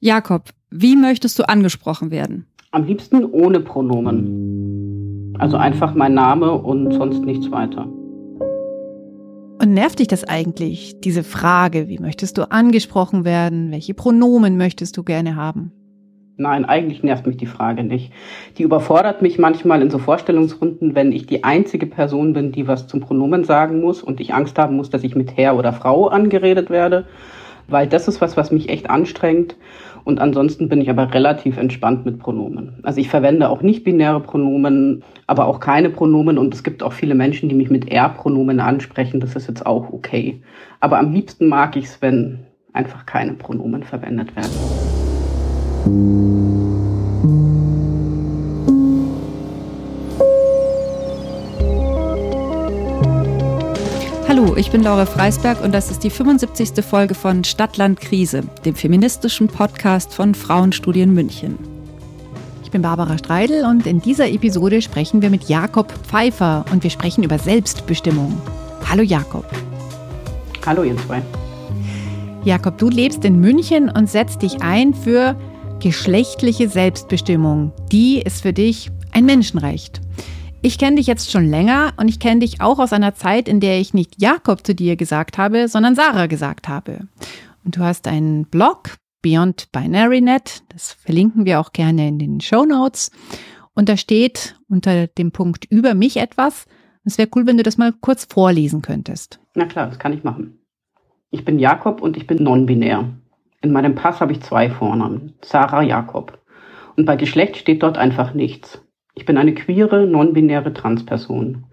Jakob, wie möchtest du angesprochen werden? Am liebsten ohne Pronomen. Also einfach mein Name und sonst nichts weiter. Und nervt dich das eigentlich, diese Frage, wie möchtest du angesprochen werden? Welche Pronomen möchtest du gerne haben? Nein, eigentlich nervt mich die Frage nicht. Die überfordert mich manchmal in so Vorstellungsrunden, wenn ich die einzige Person bin, die was zum Pronomen sagen muss und ich Angst haben muss, dass ich mit Herr oder Frau angeredet werde, weil das ist was, was mich echt anstrengt. Und ansonsten bin ich aber relativ entspannt mit Pronomen. Also ich verwende auch nicht binäre Pronomen, aber auch keine Pronomen. Und es gibt auch viele Menschen, die mich mit Er-Pronomen ansprechen. Das ist jetzt auch okay. Aber am liebsten mag ich es, wenn einfach keine Pronomen verwendet werden. Ich bin Laura Freisberg und das ist die 75. Folge von Stadtland Krise, dem feministischen Podcast von Frauenstudien München. Ich bin Barbara Streidel und in dieser Episode sprechen wir mit Jakob Pfeiffer und wir sprechen über Selbstbestimmung. Hallo Jakob. Hallo ihr zwei. Jakob, du lebst in München und setzt dich ein für geschlechtliche Selbstbestimmung. Die ist für dich ein Menschenrecht. Ich kenne dich jetzt schon länger und ich kenne dich auch aus einer Zeit, in der ich nicht Jakob zu dir gesagt habe, sondern Sarah gesagt habe. Und du hast einen Blog, Beyond BinaryNet, das verlinken wir auch gerne in den Show Notes. Und da steht unter dem Punkt über mich etwas. Es wäre cool, wenn du das mal kurz vorlesen könntest. Na klar, das kann ich machen. Ich bin Jakob und ich bin non-binär. In meinem Pass habe ich zwei Vornamen, Sarah Jakob. Und bei Geschlecht steht dort einfach nichts. Ich bin eine queere, non-binäre Transperson.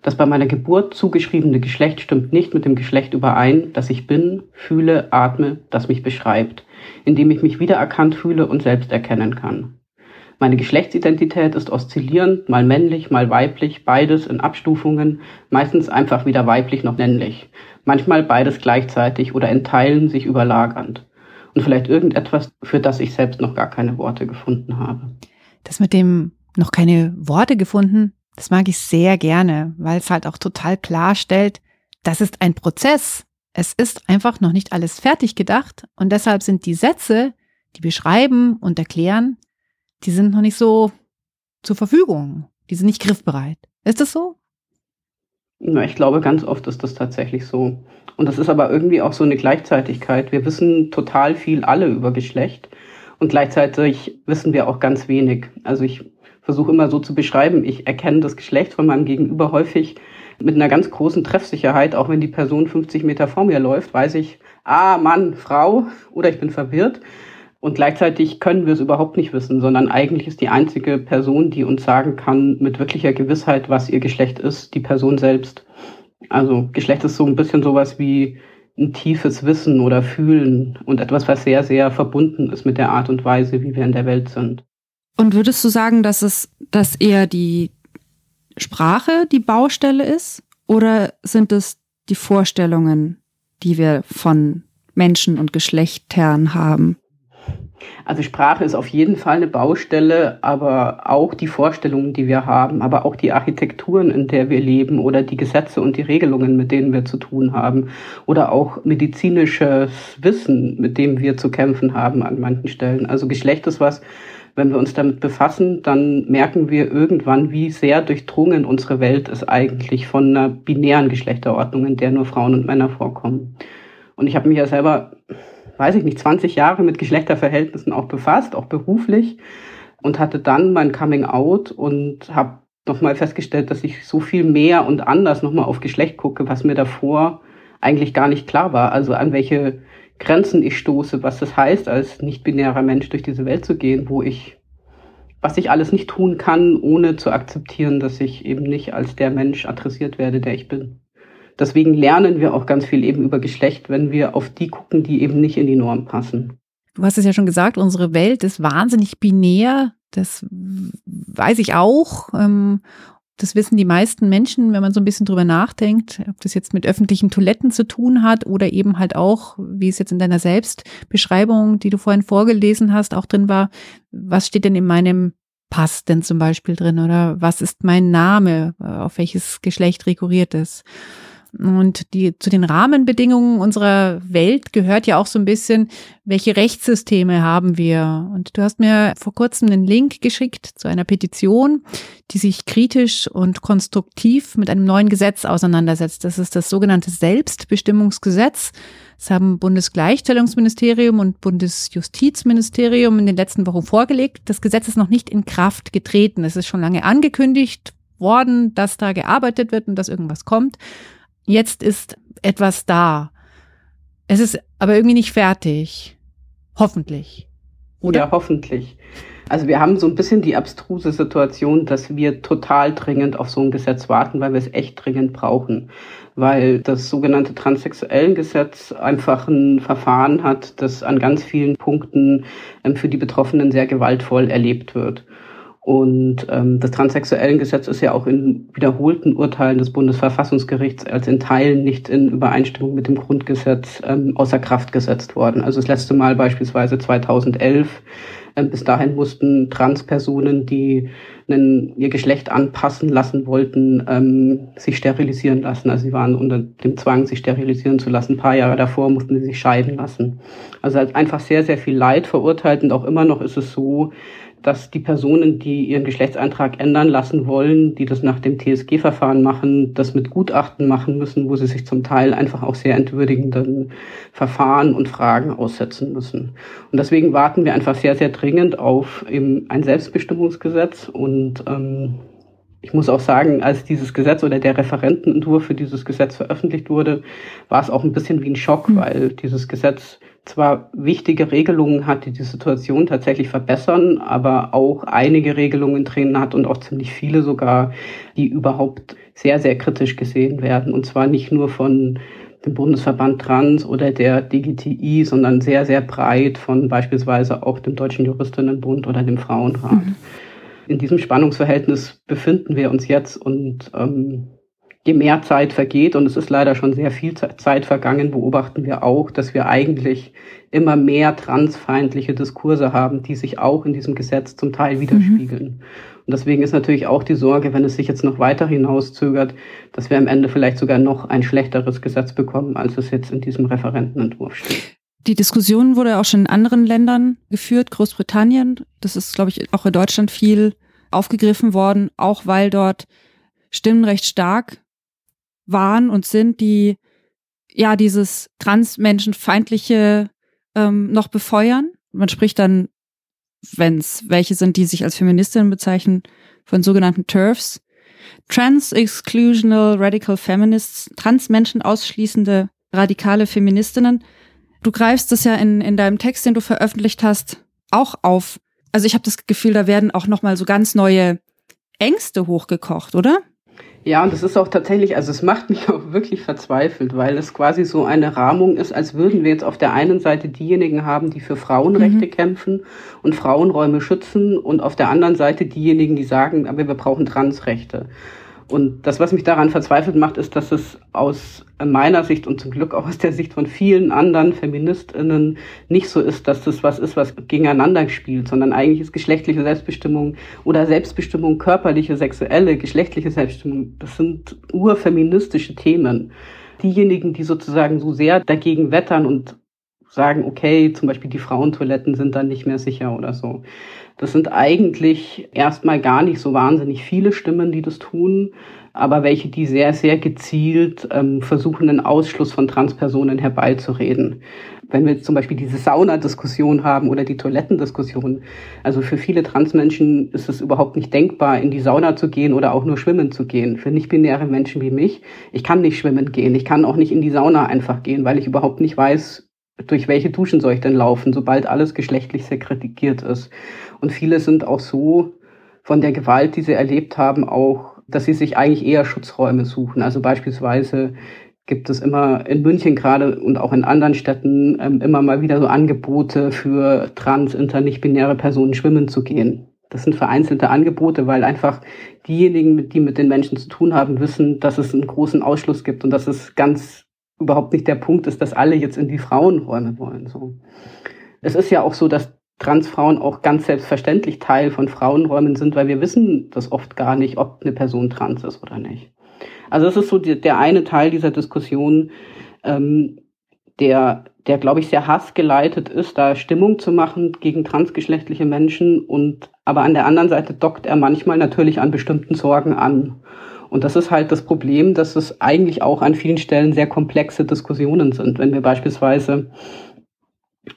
Das bei meiner Geburt zugeschriebene Geschlecht stimmt nicht mit dem Geschlecht überein, das ich bin, fühle, atme, das mich beschreibt, indem ich mich wiedererkannt fühle und selbst erkennen kann. Meine Geschlechtsidentität ist oszillierend, mal männlich, mal weiblich, beides in Abstufungen, meistens einfach weder weiblich noch männlich, manchmal beides gleichzeitig oder in Teilen sich überlagernd. Und vielleicht irgendetwas, für das ich selbst noch gar keine Worte gefunden habe. Das mit dem noch keine Worte gefunden. Das mag ich sehr gerne, weil es halt auch total klarstellt, das ist ein Prozess. Es ist einfach noch nicht alles fertig gedacht und deshalb sind die Sätze, die beschreiben und erklären, die sind noch nicht so zur Verfügung. Die sind nicht griffbereit. Ist das so? Na, ich glaube, ganz oft ist das tatsächlich so. Und das ist aber irgendwie auch so eine Gleichzeitigkeit. Wir wissen total viel alle über Geschlecht und gleichzeitig wissen wir auch ganz wenig. Also ich versuche immer so zu beschreiben, ich erkenne das Geschlecht von meinem Gegenüber häufig mit einer ganz großen Treffsicherheit, auch wenn die Person 50 Meter vor mir läuft, weiß ich, ah, Mann, Frau oder ich bin verwirrt. Und gleichzeitig können wir es überhaupt nicht wissen, sondern eigentlich ist die einzige Person, die uns sagen kann mit wirklicher Gewissheit, was ihr Geschlecht ist, die Person selbst. Also Geschlecht ist so ein bisschen sowas wie ein tiefes Wissen oder Fühlen und etwas, was sehr, sehr verbunden ist mit der Art und Weise, wie wir in der Welt sind. Und würdest du sagen, dass es, dass eher die Sprache die Baustelle ist? Oder sind es die Vorstellungen, die wir von Menschen und Geschlechtern haben? Also Sprache ist auf jeden Fall eine Baustelle, aber auch die Vorstellungen, die wir haben, aber auch die Architekturen, in der wir leben oder die Gesetze und die Regelungen, mit denen wir zu tun haben oder auch medizinisches Wissen, mit dem wir zu kämpfen haben an manchen Stellen. Also Geschlecht ist was, wenn wir uns damit befassen, dann merken wir irgendwann, wie sehr durchdrungen unsere Welt ist eigentlich von einer binären Geschlechterordnung, in der nur Frauen und Männer vorkommen. Und ich habe mich ja selber, weiß ich nicht, 20 Jahre mit Geschlechterverhältnissen auch befasst, auch beruflich und hatte dann mein Coming Out und habe nochmal festgestellt, dass ich so viel mehr und anders nochmal auf Geschlecht gucke, was mir davor eigentlich gar nicht klar war. Also an welche Grenzen ich stoße, was das heißt, als nicht-binärer Mensch durch diese Welt zu gehen, wo ich, was ich alles nicht tun kann, ohne zu akzeptieren, dass ich eben nicht als der Mensch adressiert werde, der ich bin. Deswegen lernen wir auch ganz viel eben über Geschlecht, wenn wir auf die gucken, die eben nicht in die Norm passen. Du hast es ja schon gesagt, unsere Welt ist wahnsinnig binär. Das weiß ich auch. Das wissen die meisten Menschen, wenn man so ein bisschen drüber nachdenkt, ob das jetzt mit öffentlichen Toiletten zu tun hat oder eben halt auch, wie es jetzt in deiner Selbstbeschreibung, die du vorhin vorgelesen hast, auch drin war, was steht denn in meinem Pass denn zum Beispiel drin oder was ist mein Name, auf welches Geschlecht rekurriert ist. Und die, zu den Rahmenbedingungen unserer Welt gehört ja auch so ein bisschen, welche Rechtssysteme haben wir? Und du hast mir vor kurzem einen Link geschickt zu einer Petition, die sich kritisch und konstruktiv mit einem neuen Gesetz auseinandersetzt. Das ist das sogenannte Selbstbestimmungsgesetz. Das haben Bundesgleichstellungsministerium und Bundesjustizministerium in den letzten Wochen vorgelegt. Das Gesetz ist noch nicht in Kraft getreten. Es ist schon lange angekündigt worden, dass da gearbeitet wird und dass irgendwas kommt. Jetzt ist etwas da. Es ist aber irgendwie nicht fertig. Hoffentlich. Oder? Ja, hoffentlich. Also wir haben so ein bisschen die abstruse Situation, dass wir total dringend auf so ein Gesetz warten, weil wir es echt dringend brauchen. Weil das sogenannte Transsexuellengesetz einfach ein Verfahren hat, das an ganz vielen Punkten ähm, für die Betroffenen sehr gewaltvoll erlebt wird. Und ähm, das Transsexuellengesetz ist ja auch in wiederholten Urteilen des Bundesverfassungsgerichts als in Teilen nicht in Übereinstimmung mit dem Grundgesetz ähm, außer Kraft gesetzt worden. Also das letzte Mal beispielsweise 2011. Ähm, bis dahin mussten Transpersonen, die einen, ihr Geschlecht anpassen lassen wollten, ähm, sich sterilisieren lassen. Also sie waren unter dem Zwang, sich sterilisieren zu lassen. Ein paar Jahre davor mussten sie sich scheiden lassen. Also einfach sehr, sehr viel Leid verurteilt. Und auch immer noch ist es so, dass die Personen, die ihren Geschlechtseintrag ändern lassen wollen, die das nach dem TSG-Verfahren machen, das mit Gutachten machen müssen, wo sie sich zum Teil einfach auch sehr entwürdigenden Verfahren und Fragen aussetzen müssen. Und deswegen warten wir einfach sehr, sehr dringend auf eben ein Selbstbestimmungsgesetz. Und ähm, ich muss auch sagen, als dieses Gesetz oder der Referentenentwurf für dieses Gesetz veröffentlicht wurde, war es auch ein bisschen wie ein Schock, mhm. weil dieses Gesetz zwar wichtige Regelungen hat, die die Situation tatsächlich verbessern, aber auch einige Regelungen drin hat und auch ziemlich viele sogar, die überhaupt sehr, sehr kritisch gesehen werden. Und zwar nicht nur von dem Bundesverband Trans oder der DGTI, sondern sehr, sehr breit von beispielsweise auch dem Deutschen Juristinnenbund oder dem Frauenrat. Mhm. In diesem Spannungsverhältnis befinden wir uns jetzt und ähm, je mehr Zeit vergeht, und es ist leider schon sehr viel Zeit vergangen, beobachten wir auch, dass wir eigentlich immer mehr transfeindliche Diskurse haben, die sich auch in diesem Gesetz zum Teil widerspiegeln. Mhm. Und deswegen ist natürlich auch die Sorge, wenn es sich jetzt noch weiter hinauszögert, dass wir am Ende vielleicht sogar noch ein schlechteres Gesetz bekommen, als es jetzt in diesem Referentenentwurf steht. Die Diskussion wurde auch schon in anderen Ländern geführt, Großbritannien. Das ist, glaube ich, auch in Deutschland viel aufgegriffen worden, auch weil dort Stimmen recht stark waren und sind, die ja dieses transmenschenfeindliche ähm, noch befeuern. Man spricht dann, wenn es welche sind, die sich als Feministinnen bezeichnen, von sogenannten TERFs. Trans-Exclusional Radical Feminists, Transmenschen ausschließende radikale Feministinnen. Du greifst das ja in, in deinem Text, den du veröffentlicht hast, auch auf. Also ich habe das Gefühl, da werden auch noch mal so ganz neue Ängste hochgekocht, oder? Ja, und das ist auch tatsächlich, also es macht mich auch wirklich verzweifelt, weil es quasi so eine Rahmung ist, als würden wir jetzt auf der einen Seite diejenigen haben, die für Frauenrechte mhm. kämpfen und Frauenräume schützen und auf der anderen Seite diejenigen, die sagen, aber wir brauchen Transrechte. Und das, was mich daran verzweifelt macht, ist, dass es aus meiner Sicht und zum Glück auch aus der Sicht von vielen anderen Feministinnen nicht so ist, dass das was ist, was gegeneinander spielt, sondern eigentlich ist geschlechtliche Selbstbestimmung oder Selbstbestimmung, körperliche, sexuelle, geschlechtliche Selbstbestimmung, das sind urfeministische Themen. Diejenigen, die sozusagen so sehr dagegen wettern und sagen, okay, zum Beispiel die Frauentoiletten sind dann nicht mehr sicher oder so. Das sind eigentlich erstmal gar nicht so wahnsinnig viele Stimmen, die das tun, aber welche, die sehr, sehr gezielt ähm, versuchen, den Ausschluss von Transpersonen herbeizureden. Wenn wir jetzt zum Beispiel diese Saunadiskussion haben oder die Toilettendiskussion, also für viele Transmenschen ist es überhaupt nicht denkbar, in die Sauna zu gehen oder auch nur schwimmen zu gehen. Für nicht-binäre Menschen wie mich, ich kann nicht schwimmen gehen, ich kann auch nicht in die Sauna einfach gehen, weil ich überhaupt nicht weiß, durch welche Duschen soll ich denn laufen, sobald alles geschlechtlich sekretiert ist. Und viele sind auch so von der Gewalt, die sie erlebt haben, auch, dass sie sich eigentlich eher Schutzräume suchen. Also beispielsweise gibt es immer in München gerade und auch in anderen Städten ähm, immer mal wieder so Angebote für trans, inter, nicht-binäre Personen schwimmen zu gehen. Das sind vereinzelte Angebote, weil einfach diejenigen, die mit den Menschen zu tun haben, wissen, dass es einen großen Ausschluss gibt und dass es ganz überhaupt nicht der Punkt ist, dass alle jetzt in die Frauenräume wollen. So. Es ist ja auch so, dass Transfrauen auch ganz selbstverständlich Teil von Frauenräumen sind, weil wir wissen das oft gar nicht, ob eine Person trans ist oder nicht. Also das ist so die, der eine Teil dieser Diskussion, ähm, der, der glaube ich, sehr hassgeleitet ist, da Stimmung zu machen gegen transgeschlechtliche Menschen und aber an der anderen Seite dockt er manchmal natürlich an bestimmten Sorgen an. Und das ist halt das Problem, dass es eigentlich auch an vielen Stellen sehr komplexe Diskussionen sind. Wenn wir beispielsweise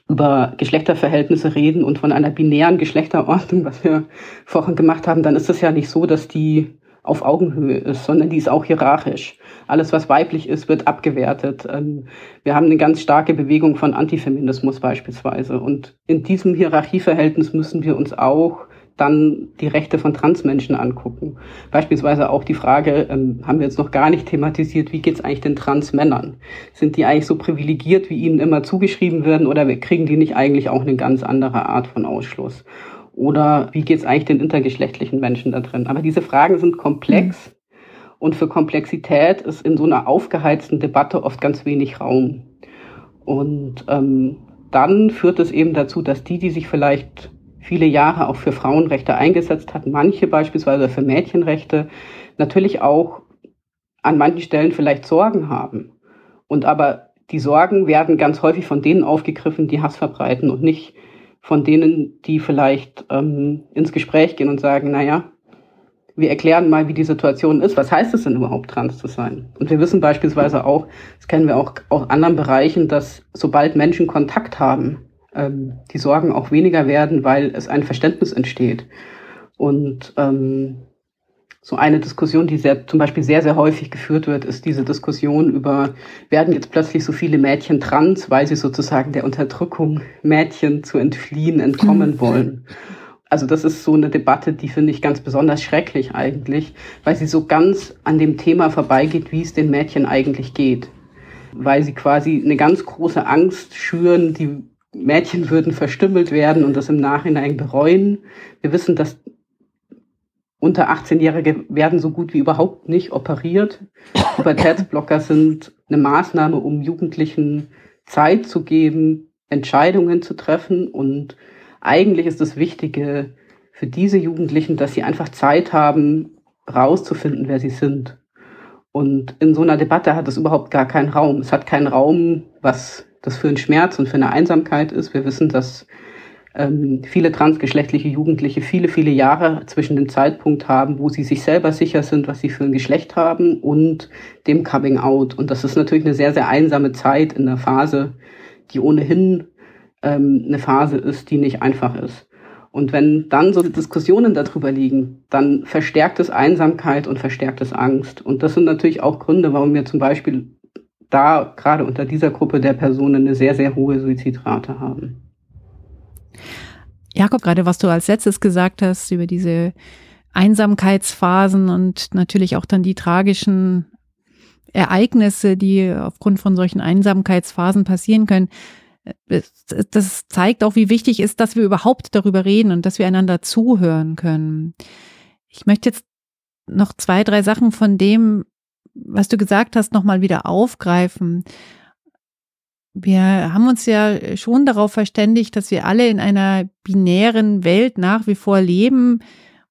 über Geschlechterverhältnisse reden und von einer binären Geschlechterordnung, was wir vorhin gemacht haben, dann ist es ja nicht so, dass die auf Augenhöhe ist, sondern die ist auch hierarchisch. Alles, was weiblich ist, wird abgewertet. Ähm, wir haben eine ganz starke Bewegung von Antifeminismus beispielsweise. Und in diesem Hierarchieverhältnis müssen wir uns auch dann die Rechte von Transmenschen angucken. Beispielsweise auch die Frage, ähm, haben wir jetzt noch gar nicht thematisiert, wie geht's eigentlich den Transmännern? Sind die eigentlich so privilegiert, wie ihnen immer zugeschrieben werden, oder kriegen die nicht eigentlich auch eine ganz andere Art von Ausschluss? Oder wie geht's eigentlich den intergeschlechtlichen Menschen da drin? Aber diese Fragen sind komplex mhm. und für Komplexität ist in so einer aufgeheizten Debatte oft ganz wenig Raum. Und ähm, dann führt es eben dazu, dass die, die sich vielleicht viele Jahre auch für Frauenrechte eingesetzt hat, manche beispielsweise für Mädchenrechte, natürlich auch an manchen Stellen vielleicht Sorgen haben. Und aber die Sorgen werden ganz häufig von denen aufgegriffen, die Hass verbreiten und nicht von denen, die vielleicht ähm, ins Gespräch gehen und sagen, naja, wir erklären mal, wie die Situation ist. Was heißt es denn überhaupt, trans zu sein? Und wir wissen beispielsweise auch, das kennen wir auch aus anderen Bereichen, dass sobald Menschen Kontakt haben ähm, die Sorgen auch weniger werden, weil es ein Verständnis entsteht. Und ähm, so eine Diskussion, die sehr, zum Beispiel sehr, sehr häufig geführt wird, ist diese Diskussion über, werden jetzt plötzlich so viele Mädchen trans, weil sie sozusagen der Unterdrückung Mädchen zu entfliehen, entkommen mhm. wollen. Also das ist so eine Debatte, die finde ich ganz besonders schrecklich eigentlich, weil sie so ganz an dem Thema vorbeigeht, wie es den Mädchen eigentlich geht. Weil sie quasi eine ganz große Angst schüren, die Mädchen würden verstümmelt werden und das im Nachhinein bereuen. Wir wissen, dass unter 18-Jährige werden so gut wie überhaupt nicht operiert. Pubertätsblocker sind eine Maßnahme, um Jugendlichen Zeit zu geben, Entscheidungen zu treffen. Und eigentlich ist das Wichtige für diese Jugendlichen, dass sie einfach Zeit haben, rauszufinden, wer sie sind. Und in so einer Debatte hat es überhaupt gar keinen Raum. Es hat keinen Raum, was das für einen Schmerz und für eine Einsamkeit ist. Wir wissen, dass ähm, viele transgeschlechtliche Jugendliche viele, viele Jahre zwischen dem Zeitpunkt haben, wo sie sich selber sicher sind, was sie für ein Geschlecht haben und dem Coming Out. Und das ist natürlich eine sehr, sehr einsame Zeit in der Phase, die ohnehin ähm, eine Phase ist, die nicht einfach ist. Und wenn dann so Diskussionen darüber liegen, dann verstärkt es Einsamkeit und verstärkt es Angst. Und das sind natürlich auch Gründe, warum wir zum Beispiel da gerade unter dieser Gruppe der Personen eine sehr, sehr hohe Suizidrate haben. Jakob, gerade was du als letztes gesagt hast über diese Einsamkeitsphasen und natürlich auch dann die tragischen Ereignisse, die aufgrund von solchen Einsamkeitsphasen passieren können. Das zeigt auch, wie wichtig ist, dass wir überhaupt darüber reden und dass wir einander zuhören können. Ich möchte jetzt noch zwei, drei Sachen von dem was du gesagt hast, nochmal wieder aufgreifen. Wir haben uns ja schon darauf verständigt, dass wir alle in einer binären Welt nach wie vor leben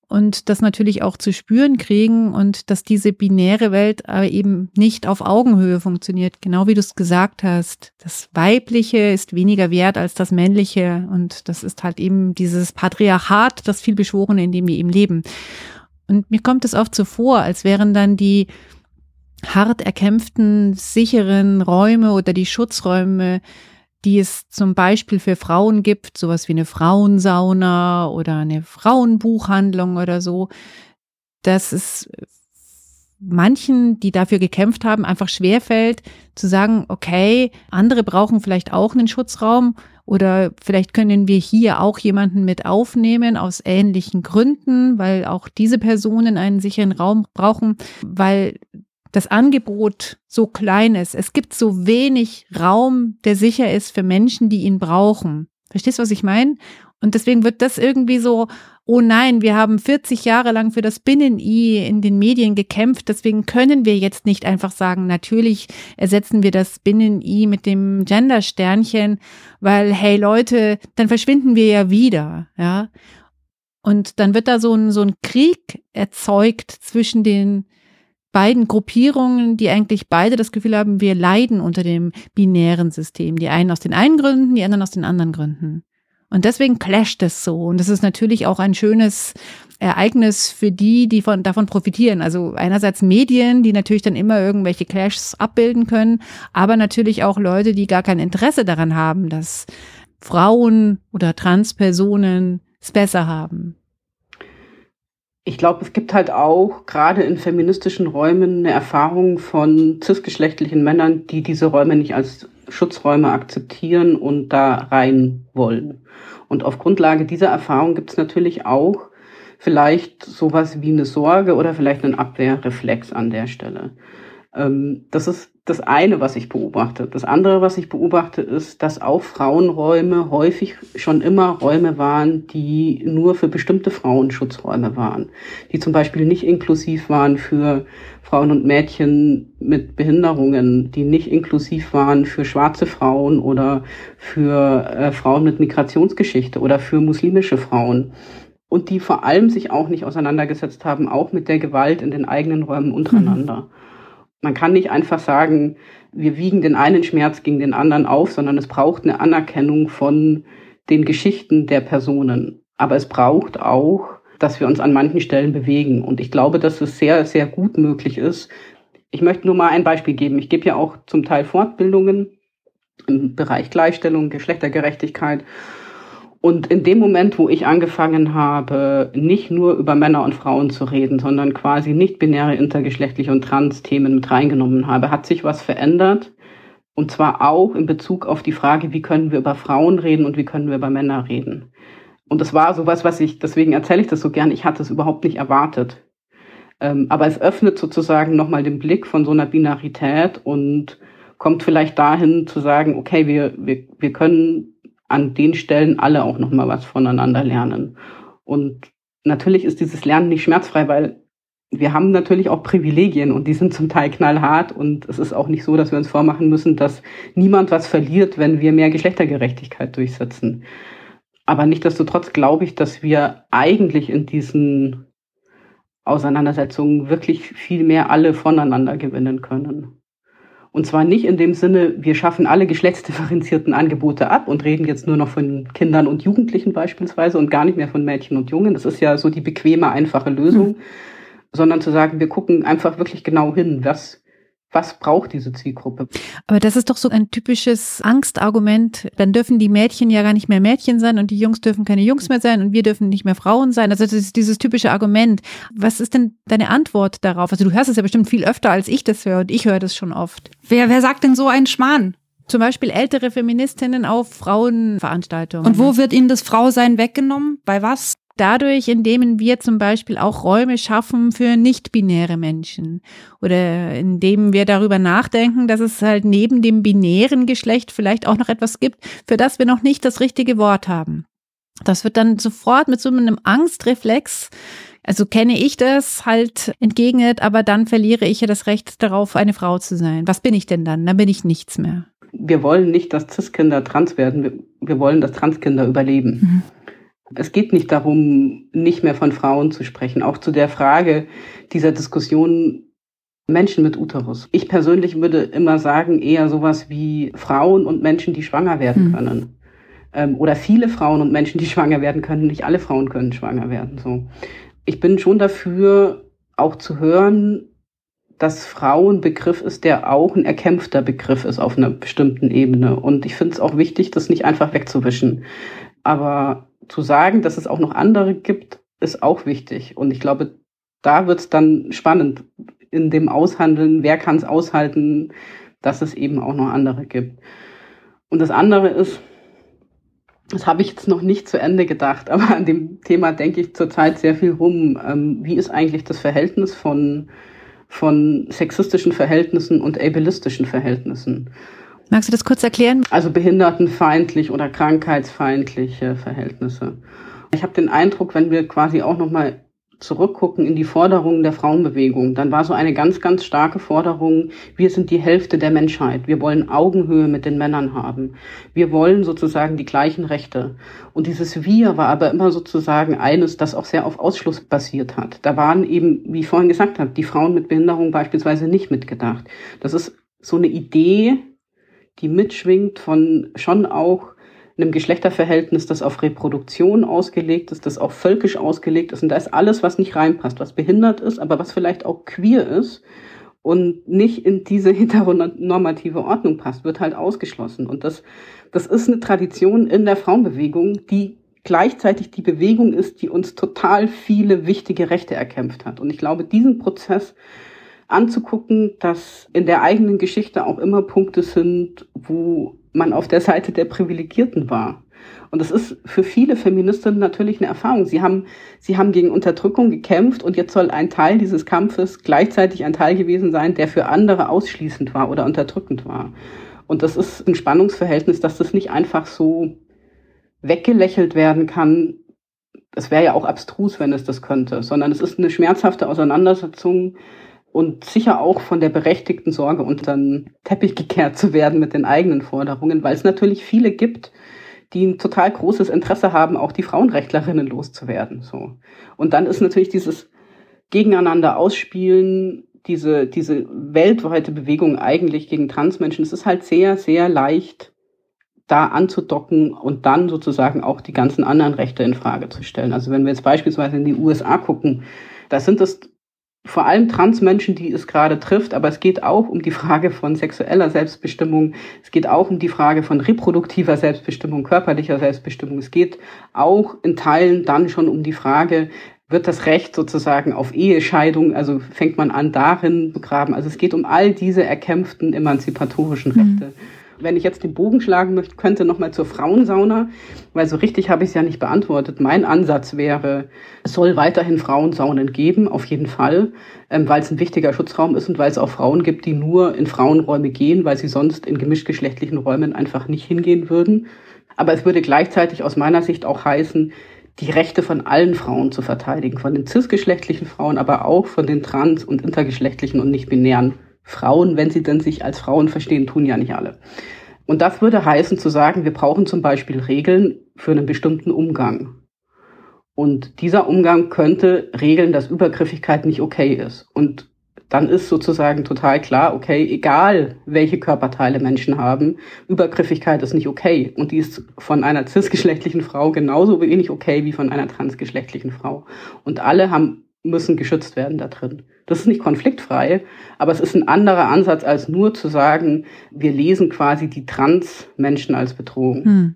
und das natürlich auch zu spüren kriegen und dass diese binäre Welt aber eben nicht auf Augenhöhe funktioniert, genau wie du es gesagt hast. Das Weibliche ist weniger wert als das Männliche und das ist halt eben dieses Patriarchat, das vielbeschworene, in dem wir eben leben. Und mir kommt es oft so vor, als wären dann die hart erkämpften, sicheren Räume oder die Schutzräume, die es zum Beispiel für Frauen gibt, sowas wie eine Frauensauna oder eine Frauenbuchhandlung oder so, dass es manchen, die dafür gekämpft haben, einfach schwerfällt zu sagen, okay, andere brauchen vielleicht auch einen Schutzraum oder vielleicht können wir hier auch jemanden mit aufnehmen aus ähnlichen Gründen, weil auch diese Personen einen sicheren Raum brauchen, weil das Angebot so klein ist. Es gibt so wenig Raum, der sicher ist für Menschen, die ihn brauchen. Verstehst du, was ich meine? Und deswegen wird das irgendwie so, oh nein, wir haben 40 Jahre lang für das Binnen-I in den Medien gekämpft, deswegen können wir jetzt nicht einfach sagen, natürlich ersetzen wir das Binnen-I mit dem Gender-Sternchen, weil, hey Leute, dann verschwinden wir ja wieder, ja. Und dann wird da so ein, so ein Krieg erzeugt zwischen den beiden Gruppierungen, die eigentlich beide das Gefühl haben, wir leiden unter dem binären System. Die einen aus den einen Gründen, die anderen aus den anderen Gründen. Und deswegen clasht es so. Und das ist natürlich auch ein schönes Ereignis für die, die von, davon profitieren. Also einerseits Medien, die natürlich dann immer irgendwelche Clashs abbilden können, aber natürlich auch Leute, die gar kein Interesse daran haben, dass Frauen oder Transpersonen es besser haben. Ich glaube, es gibt halt auch gerade in feministischen Räumen eine Erfahrung von cisgeschlechtlichen Männern, die diese Räume nicht als Schutzräume akzeptieren und da rein wollen. Und auf Grundlage dieser Erfahrung gibt es natürlich auch vielleicht sowas wie eine Sorge oder vielleicht einen Abwehrreflex an der Stelle. Ähm, das ist das eine, was ich beobachte. Das andere, was ich beobachte, ist, dass auch Frauenräume häufig schon immer Räume waren, die nur für bestimmte Frauen Schutzräume waren. Die zum Beispiel nicht inklusiv waren für Frauen und Mädchen mit Behinderungen, die nicht inklusiv waren für schwarze Frauen oder für äh, Frauen mit Migrationsgeschichte oder für muslimische Frauen. Und die vor allem sich auch nicht auseinandergesetzt haben, auch mit der Gewalt in den eigenen Räumen untereinander. Mhm. Man kann nicht einfach sagen, wir wiegen den einen Schmerz gegen den anderen auf, sondern es braucht eine Anerkennung von den Geschichten der Personen. Aber es braucht auch, dass wir uns an manchen Stellen bewegen. Und ich glaube, dass es sehr, sehr gut möglich ist. Ich möchte nur mal ein Beispiel geben. Ich gebe ja auch zum Teil Fortbildungen im Bereich Gleichstellung, Geschlechtergerechtigkeit. Und in dem Moment, wo ich angefangen habe, nicht nur über Männer und Frauen zu reden, sondern quasi nicht binäre, intergeschlechtliche und Trans-Themen mit reingenommen habe, hat sich was verändert. Und zwar auch in Bezug auf die Frage, wie können wir über Frauen reden und wie können wir über Männer reden. Und das war sowas, was ich, deswegen erzähle ich das so gern, ich hatte es überhaupt nicht erwartet. Ähm, aber es öffnet sozusagen nochmal den Blick von so einer Binarität und kommt vielleicht dahin zu sagen, okay, wir, wir, wir können an den Stellen alle auch noch mal was voneinander lernen. Und natürlich ist dieses Lernen nicht schmerzfrei, weil wir haben natürlich auch Privilegien und die sind zum Teil knallhart und es ist auch nicht so, dass wir uns vormachen müssen, dass niemand was verliert, wenn wir mehr Geschlechtergerechtigkeit durchsetzen. Aber nichtsdestotrotz glaube ich, dass wir eigentlich in diesen Auseinandersetzungen wirklich viel mehr alle voneinander gewinnen können. Und zwar nicht in dem Sinne, wir schaffen alle geschlechtsdifferenzierten Angebote ab und reden jetzt nur noch von Kindern und Jugendlichen beispielsweise und gar nicht mehr von Mädchen und Jungen. Das ist ja so die bequeme, einfache Lösung. Mhm. Sondern zu sagen, wir gucken einfach wirklich genau hin, was was braucht diese Zielgruppe? Aber das ist doch so ein typisches Angstargument. Dann dürfen die Mädchen ja gar nicht mehr Mädchen sein und die Jungs dürfen keine Jungs mehr sein und wir dürfen nicht mehr Frauen sein. Also das ist dieses typische Argument. Was ist denn deine Antwort darauf? Also du hörst es ja bestimmt viel öfter, als ich das höre und ich höre das schon oft. Wer, wer sagt denn so einen Schmarrn? Zum Beispiel ältere Feministinnen auf Frauenveranstaltungen. Und wo wird ihnen das Frausein weggenommen? Bei was? Dadurch, indem wir zum Beispiel auch Räume schaffen für nicht-binäre Menschen oder indem wir darüber nachdenken, dass es halt neben dem binären Geschlecht vielleicht auch noch etwas gibt, für das wir noch nicht das richtige Wort haben. Das wird dann sofort mit so einem Angstreflex, also kenne ich das halt entgegnet, aber dann verliere ich ja das Recht darauf, eine Frau zu sein. Was bin ich denn dann? Dann bin ich nichts mehr. Wir wollen nicht, dass Cis-Kinder trans werden. Wir, wir wollen, dass Transkinder überleben. Mhm. Es geht nicht darum, nicht mehr von Frauen zu sprechen. Auch zu der Frage dieser Diskussion Menschen mit Uterus. Ich persönlich würde immer sagen, eher sowas wie Frauen und Menschen, die schwanger werden mhm. können. Ähm, oder viele Frauen und Menschen, die schwanger werden können. Nicht alle Frauen können schwanger werden. So. Ich bin schon dafür, auch zu hören, dass Frauen Begriff ist, der auch ein erkämpfter Begriff ist auf einer bestimmten Ebene. Und ich finde es auch wichtig, das nicht einfach wegzuwischen. Aber zu sagen, dass es auch noch andere gibt, ist auch wichtig. Und ich glaube, da wird es dann spannend in dem Aushandeln, wer kann es aushalten, dass es eben auch noch andere gibt. Und das andere ist, das habe ich jetzt noch nicht zu Ende gedacht, aber an dem Thema denke ich zurzeit sehr viel rum. Ähm, wie ist eigentlich das Verhältnis von, von sexistischen Verhältnissen und ableistischen Verhältnissen? Magst du das kurz erklären? Also behindertenfeindlich oder krankheitsfeindliche Verhältnisse. Ich habe den Eindruck, wenn wir quasi auch noch mal zurückgucken in die Forderungen der Frauenbewegung, dann war so eine ganz, ganz starke Forderung, wir sind die Hälfte der Menschheit, wir wollen Augenhöhe mit den Männern haben, wir wollen sozusagen die gleichen Rechte. Und dieses Wir war aber immer sozusagen eines, das auch sehr auf Ausschluss basiert hat. Da waren eben, wie ich vorhin gesagt habe, die Frauen mit Behinderung beispielsweise nicht mitgedacht. Das ist so eine Idee, die mitschwingt von schon auch einem Geschlechterverhältnis, das auf Reproduktion ausgelegt ist, das auch völkisch ausgelegt ist. Und da ist alles, was nicht reinpasst, was behindert ist, aber was vielleicht auch queer ist und nicht in diese heteronormative Ordnung passt, wird halt ausgeschlossen. Und das, das ist eine Tradition in der Frauenbewegung, die gleichzeitig die Bewegung ist, die uns total viele wichtige Rechte erkämpft hat. Und ich glaube, diesen Prozess anzugucken, dass in der eigenen Geschichte auch immer Punkte sind, wo man auf der Seite der Privilegierten war. Und das ist für viele Feministinnen natürlich eine Erfahrung. Sie haben, sie haben gegen Unterdrückung gekämpft und jetzt soll ein Teil dieses Kampfes gleichzeitig ein Teil gewesen sein, der für andere ausschließend war oder unterdrückend war. Und das ist ein Spannungsverhältnis, dass das nicht einfach so weggelächelt werden kann. Es wäre ja auch abstrus, wenn es das könnte, sondern es ist eine schmerzhafte Auseinandersetzung und sicher auch von der berechtigten Sorge unter den Teppich gekehrt zu werden mit den eigenen Forderungen, weil es natürlich viele gibt, die ein total großes Interesse haben, auch die Frauenrechtlerinnen loszuwerden. So. Und dann ist natürlich dieses Gegeneinander ausspielen, diese, diese weltweite Bewegung eigentlich gegen Transmenschen, es ist halt sehr, sehr leicht, da anzudocken und dann sozusagen auch die ganzen anderen Rechte in Frage zu stellen. Also wenn wir jetzt beispielsweise in die USA gucken, da sind es vor allem Transmenschen, die es gerade trifft, aber es geht auch um die Frage von sexueller Selbstbestimmung, es geht auch um die Frage von reproduktiver Selbstbestimmung, körperlicher Selbstbestimmung, es geht auch in Teilen dann schon um die Frage, wird das Recht sozusagen auf Ehescheidung, also fängt man an darin begraben. Also es geht um all diese erkämpften emanzipatorischen. Rechte. Mhm wenn ich jetzt den Bogen schlagen möchte, könnte nochmal zur Frauensauna, weil so richtig habe ich es ja nicht beantwortet. Mein Ansatz wäre, es soll weiterhin Frauensaunen geben, auf jeden Fall, ähm, weil es ein wichtiger Schutzraum ist und weil es auch Frauen gibt, die nur in Frauenräume gehen, weil sie sonst in gemischtgeschlechtlichen Räumen einfach nicht hingehen würden. Aber es würde gleichzeitig aus meiner Sicht auch heißen, die Rechte von allen Frauen zu verteidigen, von den cisgeschlechtlichen Frauen, aber auch von den trans- und intergeschlechtlichen und nicht-binären Frauen, wenn sie denn sich als Frauen verstehen, tun ja nicht alle. Und das würde heißen zu sagen, wir brauchen zum Beispiel Regeln für einen bestimmten Umgang. Und dieser Umgang könnte regeln, dass Übergriffigkeit nicht okay ist. Und dann ist sozusagen total klar, okay, egal welche Körperteile Menschen haben, Übergriffigkeit ist nicht okay. Und die ist von einer cisgeschlechtlichen Frau genauso wenig okay wie von einer transgeschlechtlichen Frau. Und alle haben, müssen geschützt werden da drin. Das ist nicht konfliktfrei, aber es ist ein anderer Ansatz, als nur zu sagen, wir lesen quasi die Trans-Menschen als Bedrohung. Hm.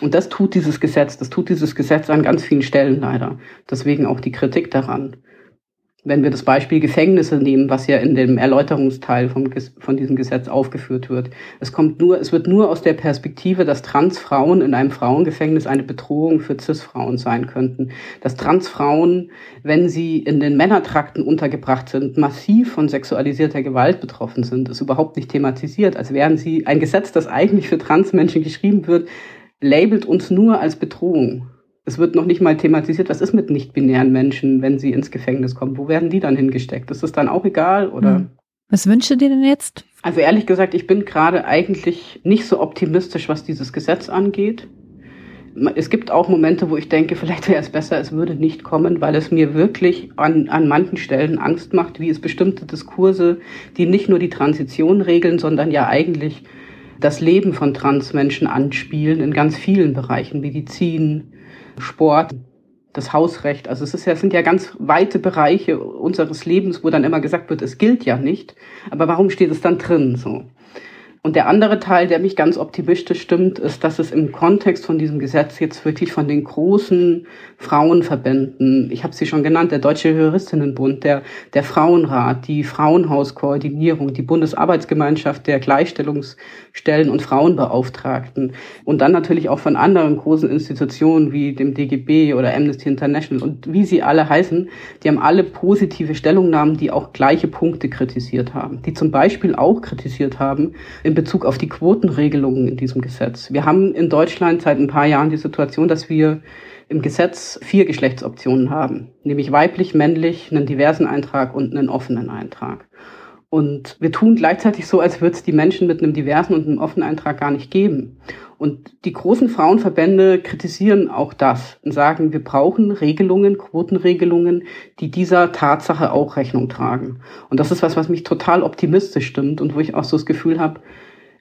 Und das tut dieses Gesetz, das tut dieses Gesetz an ganz vielen Stellen leider. Deswegen auch die Kritik daran wenn wir das Beispiel Gefängnisse nehmen, was ja in dem Erläuterungsteil vom, von diesem Gesetz aufgeführt wird. Es kommt nur, es wird nur aus der Perspektive, dass Transfrauen in einem Frauengefängnis eine Bedrohung für Cis-Frauen sein könnten. Dass Transfrauen, wenn sie in den Männertrakten untergebracht sind, massiv von sexualisierter Gewalt betroffen sind, ist überhaupt nicht thematisiert, als wären sie ein Gesetz, das eigentlich für Transmenschen geschrieben wird, labelt uns nur als Bedrohung. Es wird noch nicht mal thematisiert, was ist mit nicht-binären Menschen, wenn sie ins Gefängnis kommen? Wo werden die dann hingesteckt? Ist es dann auch egal oder? Hm. Was wünschst du dir denn jetzt? Also ehrlich gesagt, ich bin gerade eigentlich nicht so optimistisch, was dieses Gesetz angeht. Es gibt auch Momente, wo ich denke, vielleicht wäre es besser, es würde nicht kommen, weil es mir wirklich an, an manchen Stellen Angst macht, wie es bestimmte Diskurse, die nicht nur die Transition regeln, sondern ja eigentlich das Leben von Transmenschen anspielen in ganz vielen Bereichen, Medizin, Sport, das Hausrecht. Also es ist ja, es sind ja ganz weite Bereiche unseres Lebens, wo dann immer gesagt wird, es gilt ja nicht. Aber warum steht es dann drin so? Und der andere Teil, der mich ganz optimistisch stimmt, ist, dass es im Kontext von diesem Gesetz jetzt wirklich von den großen Frauenverbänden, ich habe sie schon genannt, der Deutsche Juristinnenbund, der, der Frauenrat, die Frauenhauskoordinierung, die Bundesarbeitsgemeinschaft der Gleichstellungs Stellen und Frauenbeauftragten und dann natürlich auch von anderen großen Institutionen wie dem DGB oder Amnesty International und wie sie alle heißen, die haben alle positive Stellungnahmen, die auch gleiche Punkte kritisiert haben, die zum Beispiel auch kritisiert haben in Bezug auf die Quotenregelungen in diesem Gesetz. Wir haben in Deutschland seit ein paar Jahren die Situation, dass wir im Gesetz vier Geschlechtsoptionen haben, nämlich weiblich, männlich, einen diversen Eintrag und einen offenen Eintrag. Und wir tun gleichzeitig so, als würde es die Menschen mit einem diversen und einem offenen Eintrag gar nicht geben. Und die großen Frauenverbände kritisieren auch das und sagen, wir brauchen Regelungen, Quotenregelungen, die dieser Tatsache auch Rechnung tragen. Und das ist was, was mich total optimistisch stimmt und wo ich auch so das Gefühl habe,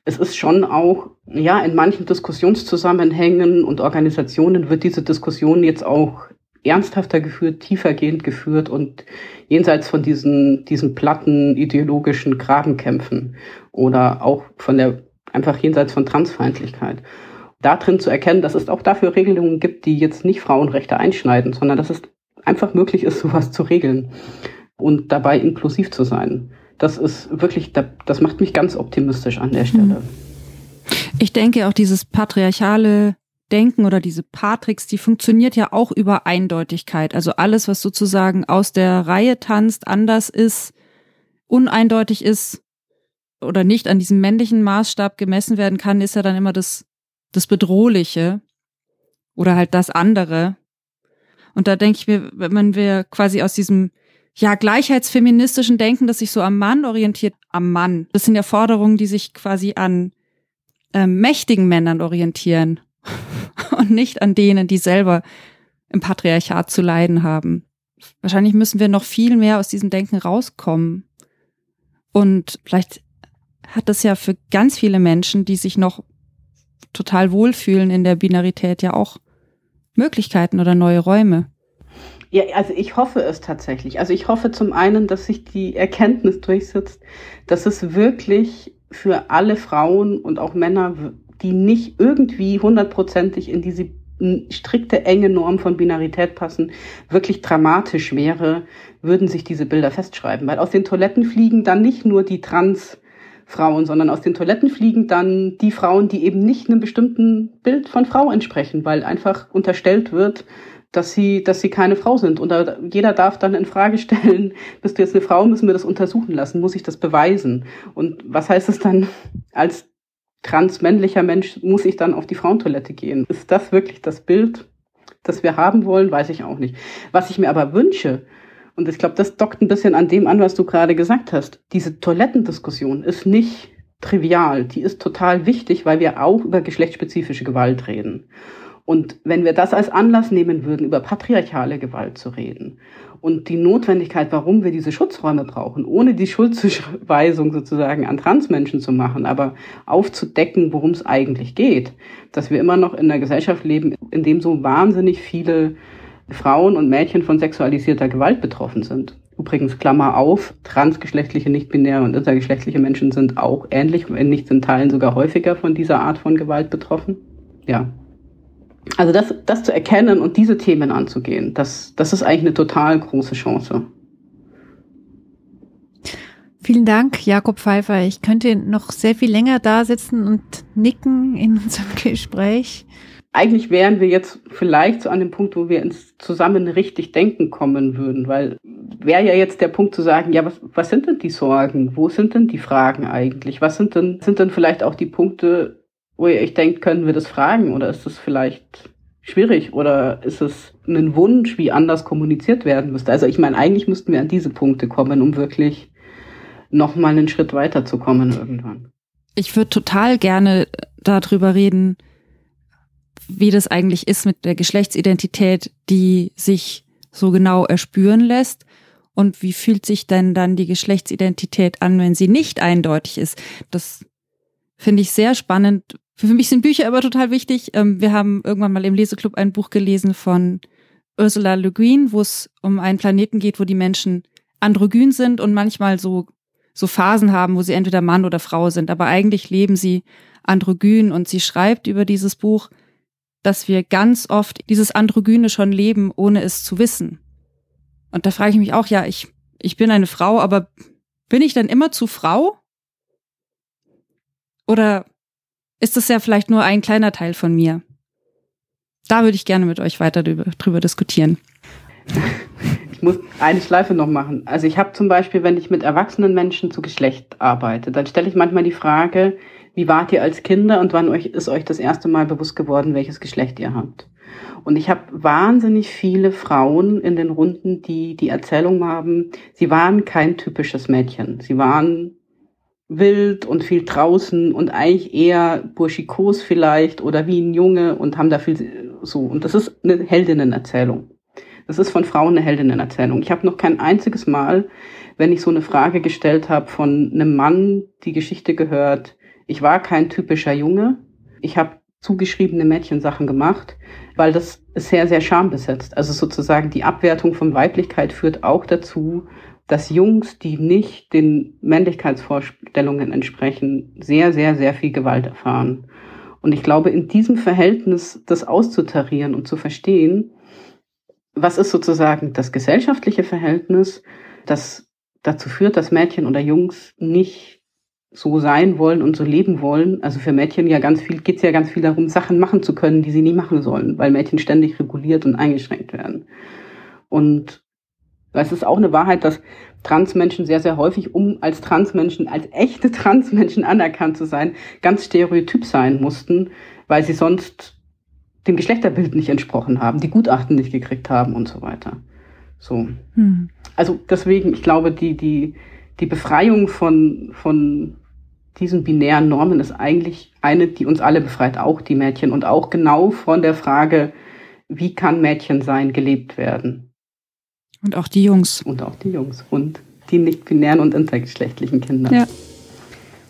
es ist schon auch, ja, in manchen Diskussionszusammenhängen und Organisationen wird diese Diskussion jetzt auch ernsthafter geführt, tiefergehend geführt und jenseits von diesen, diesen platten ideologischen Grabenkämpfen oder auch von der, einfach jenseits von Transfeindlichkeit. Da drin zu erkennen, dass es auch dafür Regelungen gibt, die jetzt nicht Frauenrechte einschneiden, sondern dass es einfach möglich ist, sowas zu regeln und dabei inklusiv zu sein. Das ist wirklich, das macht mich ganz optimistisch an der Stelle. Ich denke auch dieses patriarchale Denken oder diese Patrix, die funktioniert ja auch über Eindeutigkeit. Also alles, was sozusagen aus der Reihe tanzt, anders ist, uneindeutig ist oder nicht an diesem männlichen Maßstab gemessen werden kann, ist ja dann immer das, das Bedrohliche oder halt das andere. Und da denke ich mir, wenn wir quasi aus diesem ja, gleichheitsfeministischen Denken, das sich so am Mann orientiert, am Mann. Das sind ja Forderungen, die sich quasi an ähm, mächtigen Männern orientieren und nicht an denen, die selber im Patriarchat zu leiden haben. Wahrscheinlich müssen wir noch viel mehr aus diesem Denken rauskommen. Und vielleicht hat das ja für ganz viele Menschen, die sich noch total wohlfühlen in der Binarität, ja auch Möglichkeiten oder neue Räume. Ja, also ich hoffe es tatsächlich. Also ich hoffe zum einen, dass sich die Erkenntnis durchsetzt, dass es wirklich für alle Frauen und auch Männer, die nicht irgendwie hundertprozentig in diese strikte, enge Norm von Binarität passen, wirklich dramatisch wäre, würden sich diese Bilder festschreiben. Weil aus den Toiletten fliegen dann nicht nur die Trans-Frauen, sondern aus den Toiletten fliegen dann die Frauen, die eben nicht einem bestimmten Bild von Frau entsprechen, weil einfach unterstellt wird, dass sie, dass sie keine Frau sind. Und da, jeder darf dann in Frage stellen, bist du jetzt eine Frau, müssen wir das untersuchen lassen, muss ich das beweisen? Und was heißt es dann als transmännlicher Mensch, muss ich dann auf die Frauentoilette gehen? Ist das wirklich das Bild, das wir haben wollen? Weiß ich auch nicht. Was ich mir aber wünsche, und ich glaube, das dockt ein bisschen an dem an, was du gerade gesagt hast, diese Toilettendiskussion ist nicht trivial, die ist total wichtig, weil wir auch über geschlechtsspezifische Gewalt reden. Und wenn wir das als Anlass nehmen würden, über patriarchale Gewalt zu reden und die Notwendigkeit, warum wir diese Schutzräume brauchen, ohne die Schuldzuweisung sozusagen an Transmenschen zu machen, aber aufzudecken, worum es eigentlich geht, dass wir immer noch in einer Gesellschaft leben, in dem so wahnsinnig viele Frauen und Mädchen von sexualisierter Gewalt betroffen sind. Übrigens, Klammer auf, transgeschlechtliche, nicht-binäre und intergeschlechtliche Menschen sind auch ähnlich, wenn nicht in Teilen sogar häufiger von dieser Art von Gewalt betroffen. Ja, also das, das zu erkennen und diese Themen anzugehen, das, das ist eigentlich eine total große Chance. Vielen Dank, Jakob Pfeiffer. Ich könnte noch sehr viel länger da sitzen und nicken in unserem Gespräch. Eigentlich wären wir jetzt vielleicht so an dem Punkt, wo wir ins zusammen richtig denken kommen würden, weil wäre ja jetzt der Punkt zu sagen, ja, was, was sind denn die Sorgen? Wo sind denn die Fragen eigentlich? Was sind denn, sind denn vielleicht auch die Punkte, wo ihr euch denkt, können wir das fragen oder ist das vielleicht schwierig oder ist es ein Wunsch, wie anders kommuniziert werden müsste? Also ich meine, eigentlich müssten wir an diese Punkte kommen, um wirklich noch mal einen Schritt weiterzukommen irgendwann. Ich würde total gerne darüber reden, wie das eigentlich ist mit der Geschlechtsidentität, die sich so genau erspüren lässt. Und wie fühlt sich denn dann die Geschlechtsidentität an, wenn sie nicht eindeutig ist? Das finde ich sehr spannend, für mich sind Bücher aber total wichtig. Ähm, wir haben irgendwann mal im Leseclub ein Buch gelesen von Ursula Le Guin, wo es um einen Planeten geht, wo die Menschen androgyn sind und manchmal so, so Phasen haben, wo sie entweder Mann oder Frau sind. Aber eigentlich leben sie androgyn und sie schreibt über dieses Buch, dass wir ganz oft dieses Androgyne schon leben, ohne es zu wissen. Und da frage ich mich auch, ja, ich, ich bin eine Frau, aber bin ich dann immer zu Frau? Oder ist das ja vielleicht nur ein kleiner Teil von mir. Da würde ich gerne mit euch weiter drüber, drüber diskutieren. Ich muss eine Schleife noch machen. Also ich habe zum Beispiel, wenn ich mit erwachsenen Menschen zu Geschlecht arbeite, dann stelle ich manchmal die Frage, wie wart ihr als Kinder und wann euch, ist euch das erste Mal bewusst geworden, welches Geschlecht ihr habt? Und ich habe wahnsinnig viele Frauen in den Runden, die die Erzählung haben, sie waren kein typisches Mädchen. Sie waren wild und viel draußen und eigentlich eher burschikos vielleicht oder wie ein Junge und haben da viel so. Und das ist eine Heldinnenerzählung. Das ist von Frauen eine Heldinnenerzählung. Ich habe noch kein einziges Mal, wenn ich so eine Frage gestellt habe von einem Mann, die Geschichte gehört, ich war kein typischer Junge, ich habe zugeschriebene Mädchensachen gemacht, weil das ist sehr, sehr schambesetzt. Also sozusagen die Abwertung von Weiblichkeit führt auch dazu, dass Jungs, die nicht den Männlichkeitsvorstellungen entsprechen, sehr, sehr, sehr viel Gewalt erfahren. Und ich glaube, in diesem Verhältnis das auszutarieren und zu verstehen, was ist sozusagen das gesellschaftliche Verhältnis, das dazu führt, dass Mädchen oder Jungs nicht so sein wollen und so leben wollen. Also für Mädchen ja ganz viel, geht es ja ganz viel darum, Sachen machen zu können, die sie nie machen sollen, weil Mädchen ständig reguliert und eingeschränkt werden. Und es ist auch eine Wahrheit, dass Transmenschen sehr, sehr häufig, um als Transmenschen, als echte Transmenschen anerkannt zu sein, ganz stereotyp sein mussten, weil sie sonst dem Geschlechterbild nicht entsprochen haben, die Gutachten nicht gekriegt haben und so weiter. So. Hm. Also deswegen, ich glaube, die, die, die Befreiung von, von diesen binären Normen ist eigentlich eine, die uns alle befreit, auch die Mädchen und auch genau von der Frage, wie kann Mädchen sein, gelebt werden. Und auch die Jungs. Und auch die Jungs und die nicht-binären und intergeschlechtlichen Kinder. Ja.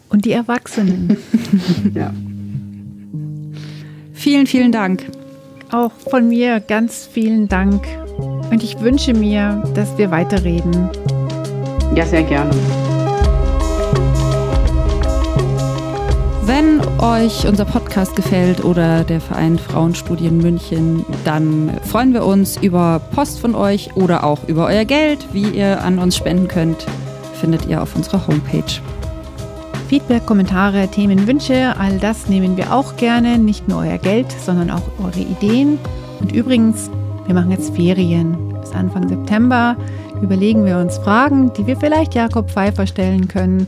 Und die Erwachsenen. ja. Vielen, vielen Dank. Auch von mir ganz vielen Dank. Und ich wünsche mir, dass wir weiterreden. Ja, sehr gerne. Wenn euch unser Podcast gefällt oder der Verein Frauenstudien München, dann freuen wir uns über Post von euch oder auch über euer Geld, wie ihr an uns spenden könnt, findet ihr auf unserer Homepage. Feedback, Kommentare, Themen, Wünsche, all das nehmen wir auch gerne. Nicht nur euer Geld, sondern auch eure Ideen. Und übrigens, wir machen jetzt Ferien. Bis Anfang September überlegen wir uns Fragen, die wir vielleicht Jakob Pfeiffer stellen können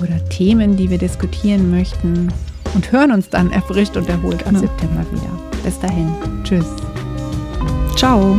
oder Themen, die wir diskutieren möchten und hören uns dann erfrischt und erholt am ja. September wieder. Bis dahin. Tschüss. Ciao.